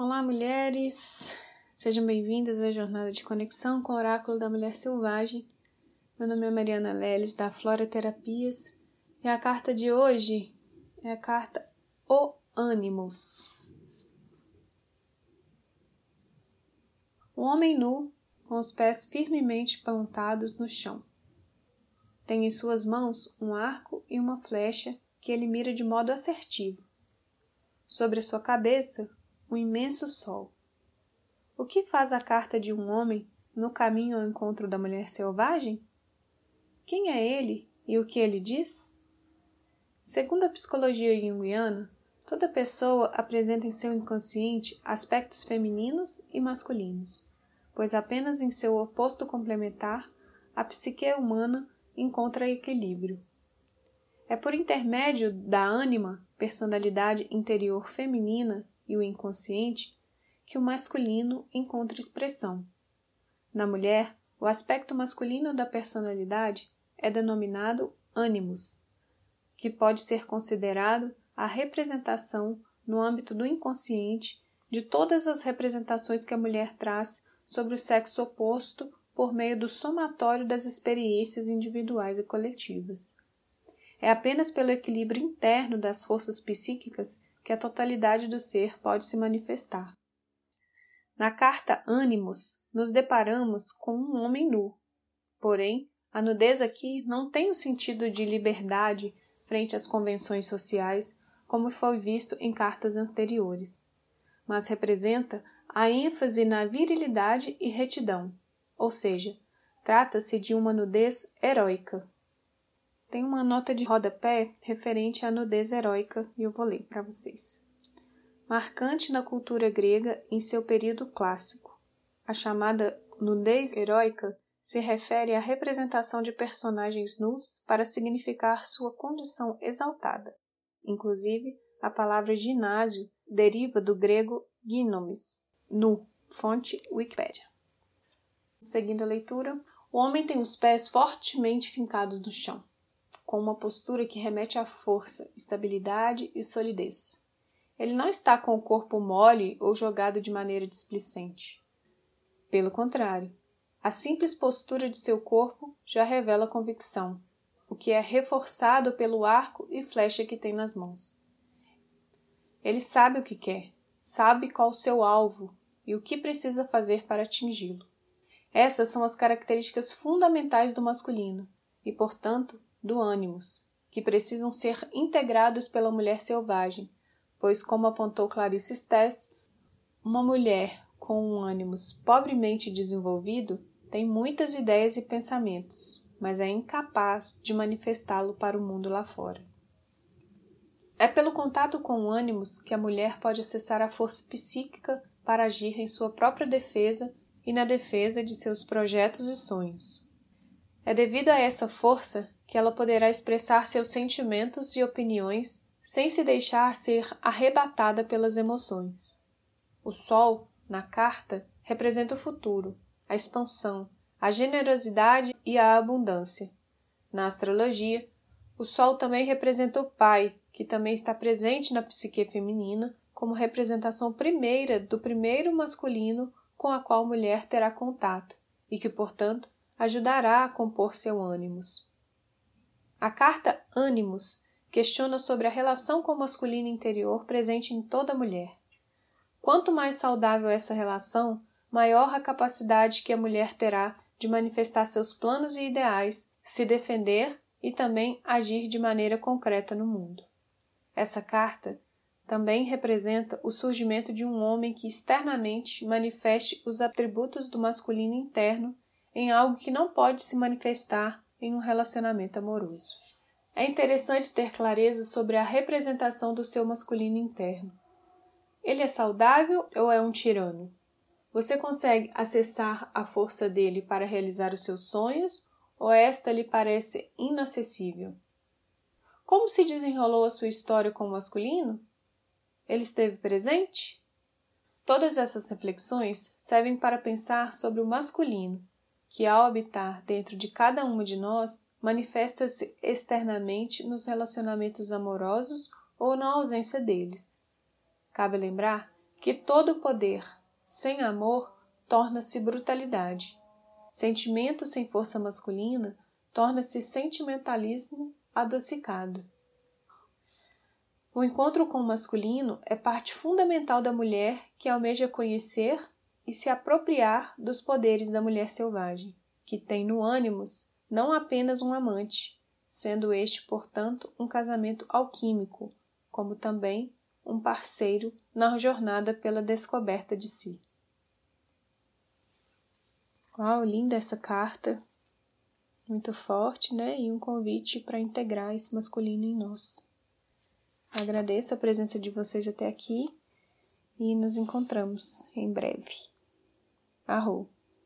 Olá, mulheres! Sejam bem-vindas à jornada de conexão com o Oráculo da Mulher Selvagem. Meu nome é Mariana Leles, da Flora Terapias, e a carta de hoje é a carta O Ânimos. O homem nu, com os pés firmemente plantados no chão. Tem em suas mãos um arco e uma flecha que ele mira de modo assertivo. Sobre a sua cabeça, um imenso sol. O que faz a carta de um homem no caminho ao encontro da mulher selvagem? Quem é ele e o que ele diz? Segundo a psicologia junguiana, toda pessoa apresenta em seu inconsciente aspectos femininos e masculinos, pois apenas em seu oposto complementar a psique humana encontra equilíbrio. É por intermédio da ânima, personalidade interior feminina e o inconsciente que o masculino encontra expressão. Na mulher, o aspecto masculino da personalidade é denominado ânimos, que pode ser considerado a representação no âmbito do inconsciente de todas as representações que a mulher traz sobre o sexo oposto por meio do somatório das experiências individuais e coletivas. É apenas pelo equilíbrio interno das forças psíquicas que a totalidade do ser pode se manifestar. Na carta Ânimos, nos deparamos com um homem nu. Porém, a nudez aqui não tem o sentido de liberdade frente às convenções sociais, como foi visto em cartas anteriores, mas representa a ênfase na virilidade e retidão, ou seja, trata-se de uma nudez heróica. Tem uma nota de rodapé referente à nudez heróica e eu vou ler para vocês. Marcante na cultura grega em seu período clássico. A chamada nudez heróica se refere à representação de personagens nus para significar sua condição exaltada. Inclusive, a palavra ginásio deriva do grego ginomis, nu, fonte Wikipedia. Seguindo a leitura, o homem tem os pés fortemente fincados no chão com uma postura que remete à força, estabilidade e solidez. Ele não está com o corpo mole ou jogado de maneira displicente. Pelo contrário, a simples postura de seu corpo já revela convicção, o que é reforçado pelo arco e flecha que tem nas mãos. Ele sabe o que quer, sabe qual o seu alvo e o que precisa fazer para atingi-lo. Essas são as características fundamentais do masculino e, portanto, do ânimos, que precisam ser integrados pela mulher selvagem, pois, como apontou Clarice Stess, uma mulher com um ânimos pobremente desenvolvido tem muitas ideias e pensamentos, mas é incapaz de manifestá-lo para o mundo lá fora. É pelo contato com o ânimos que a mulher pode acessar a força psíquica para agir em sua própria defesa e na defesa de seus projetos e sonhos. É devido a essa força que ela poderá expressar seus sentimentos e opiniões sem se deixar ser arrebatada pelas emoções. O Sol, na carta, representa o futuro, a expansão, a generosidade e a abundância. Na astrologia, o Sol também representa o Pai, que também está presente na psique feminina como representação primeira do primeiro masculino com a qual a mulher terá contato e que, portanto, ajudará a compor seu ânimos. A carta Ânimos questiona sobre a relação com o masculino interior presente em toda mulher. Quanto mais saudável essa relação, maior a capacidade que a mulher terá de manifestar seus planos e ideais, se defender e também agir de maneira concreta no mundo. Essa carta também representa o surgimento de um homem que externamente manifeste os atributos do masculino interno em algo que não pode se manifestar em um relacionamento amoroso. É interessante ter clareza sobre a representação do seu masculino interno. Ele é saudável ou é um tirano? Você consegue acessar a força dele para realizar os seus sonhos ou esta lhe parece inacessível? Como se desenrolou a sua história com o masculino? Ele esteve presente? Todas essas reflexões servem para pensar sobre o masculino que, ao habitar dentro de cada uma de nós, manifesta-se externamente nos relacionamentos amorosos ou na ausência deles. Cabe lembrar que todo poder sem amor torna-se brutalidade. Sentimento sem força masculina torna-se sentimentalismo adocicado. O encontro com o masculino é parte fundamental da mulher que almeja conhecer e se apropriar dos poderes da mulher selvagem, que tem no ânimos não apenas um amante, sendo este, portanto, um casamento alquímico, como também um parceiro na jornada pela descoberta de si. Uau, linda essa carta, muito forte, né? E um convite para integrar esse masculino em nós. Agradeço a presença de vocês até aqui e nos encontramos em breve. Arro!